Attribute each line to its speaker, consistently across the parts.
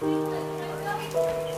Speaker 1: Thank you.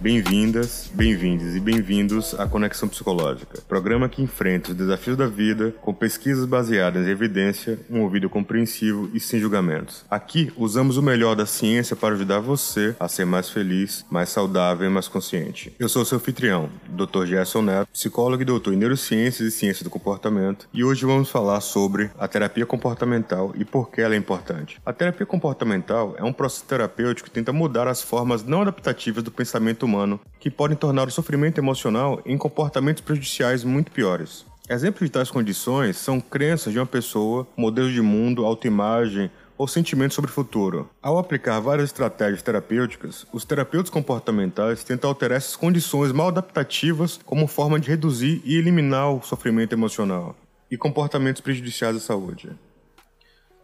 Speaker 1: Bem-vindas, bem-vindos e bem-vindos à Conexão Psicológica, programa que enfrenta os desafios da vida com pesquisas baseadas em evidência, um ouvido compreensivo e sem julgamentos. Aqui usamos o melhor da ciência para ajudar você a ser mais feliz, mais saudável e mais consciente. Eu sou seu anfitrião, Dr. Gerson Neto, psicólogo e doutor em neurociências e ciência do comportamento, e hoje vamos falar sobre a terapia comportamental e por que ela é importante. A terapia comportamental é um processo terapêutico que tenta mudar as formas não adaptativas do pensamento que podem tornar o sofrimento emocional em comportamentos prejudiciais muito piores. Exemplos de tais condições são crenças de uma pessoa, modelos de mundo, autoimagem ou sentimentos sobre o futuro. Ao aplicar várias estratégias terapêuticas, os terapeutas comportamentais tentam alterar essas condições mal adaptativas como forma de reduzir e eliminar o sofrimento emocional e comportamentos prejudiciais à saúde.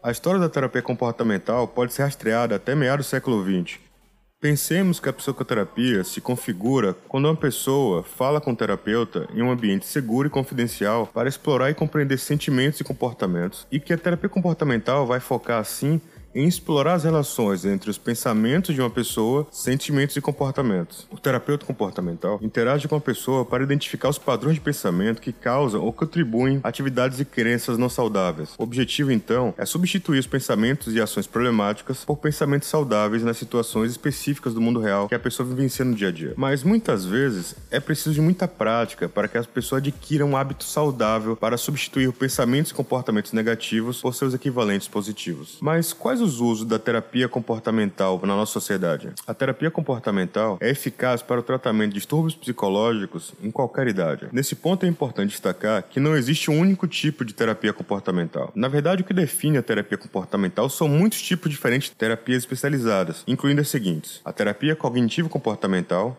Speaker 1: A história da terapia comportamental pode ser rastreada até meados do século XX, Pensemos que a psicoterapia se configura quando uma pessoa fala com o terapeuta em um ambiente seguro e confidencial para explorar e compreender sentimentos e comportamentos, e que a terapia comportamental vai focar assim em explorar as relações entre os pensamentos de uma pessoa, sentimentos e comportamentos. O terapeuta comportamental interage com a pessoa para identificar os padrões de pensamento que causam ou contribuem atividades e crenças não saudáveis. O objetivo, então, é substituir os pensamentos e ações problemáticas por pensamentos saudáveis nas situações específicas do mundo real que a pessoa vivencia no dia a dia. Mas muitas vezes é preciso de muita prática para que a pessoa adquira um hábito saudável para substituir pensamentos e comportamentos negativos por seus equivalentes positivos. Mas quais os os usos da terapia comportamental na nossa sociedade? A terapia comportamental é eficaz para o tratamento de distúrbios psicológicos em qualquer idade. Nesse ponto é importante destacar que não existe um único tipo de terapia comportamental. Na verdade, o que define a terapia comportamental são muitos tipos diferentes de terapias especializadas, incluindo as seguintes: a terapia cognitivo-comportamental,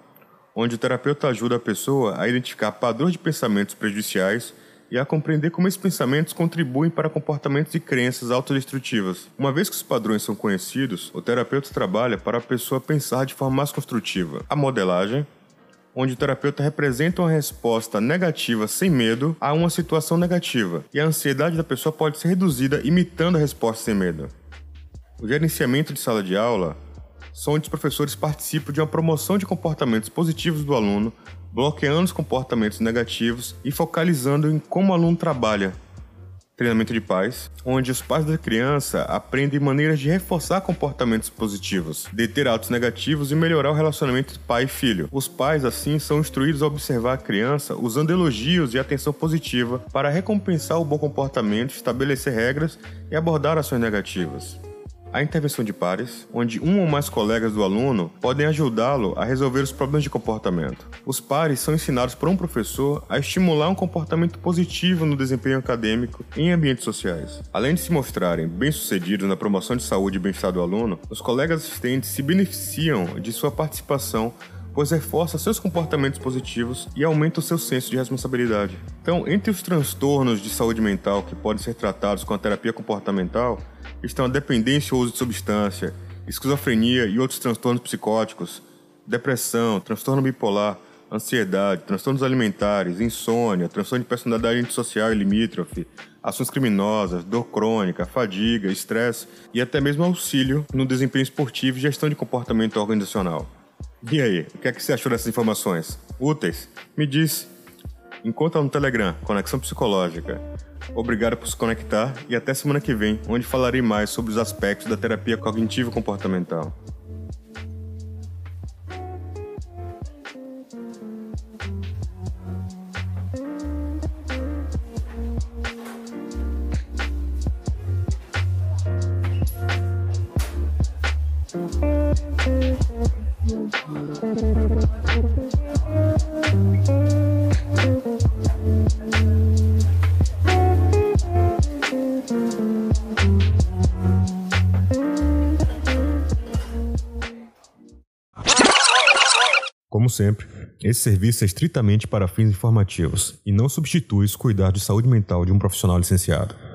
Speaker 1: onde o terapeuta ajuda a pessoa a identificar padrões de pensamentos prejudiciais e a compreender como esses pensamentos contribuem para comportamentos e crenças autodestrutivas. Uma vez que os padrões são conhecidos, o terapeuta trabalha para a pessoa pensar de forma mais construtiva. A modelagem, onde o terapeuta representa uma resposta negativa sem medo a uma situação negativa, e a ansiedade da pessoa pode ser reduzida imitando a resposta sem medo. O gerenciamento de sala de aula são onde os professores participam de uma promoção de comportamentos positivos do aluno bloqueando os comportamentos negativos e focalizando em como o aluno trabalha. Treinamento de pais, onde os pais da criança aprendem maneiras de reforçar comportamentos positivos, deter atos negativos e melhorar o relacionamento entre pai e filho. Os pais, assim, são instruídos a observar a criança usando elogios e atenção positiva para recompensar o bom comportamento, estabelecer regras e abordar ações negativas a intervenção de pares, onde um ou mais colegas do aluno podem ajudá-lo a resolver os problemas de comportamento. Os pares são ensinados por um professor a estimular um comportamento positivo no desempenho acadêmico em ambientes sociais. Além de se mostrarem bem-sucedidos na promoção de saúde e bem-estar do aluno, os colegas assistentes se beneficiam de sua participação pois reforça seus comportamentos positivos e aumenta o seu senso de responsabilidade. Então, entre os transtornos de saúde mental que podem ser tratados com a terapia comportamental, estão a dependência ou uso de substância, esquizofrenia e outros transtornos psicóticos, depressão, transtorno bipolar, ansiedade, transtornos alimentares, insônia, transtorno de personalidade antissocial e limítrofe, ações criminosas, dor crônica, fadiga, estresse e até mesmo auxílio no desempenho esportivo e gestão de comportamento organizacional. E aí, o que é que você achou dessas informações? Úteis? Me diz. Encontra no Telegram, Conexão Psicológica. Obrigado por se conectar e até semana que vem, onde falarei mais sobre os aspectos da terapia cognitivo comportamental. Como sempre, esse serviço é estritamente para fins informativos e não substitui os cuidados de saúde mental de um profissional licenciado.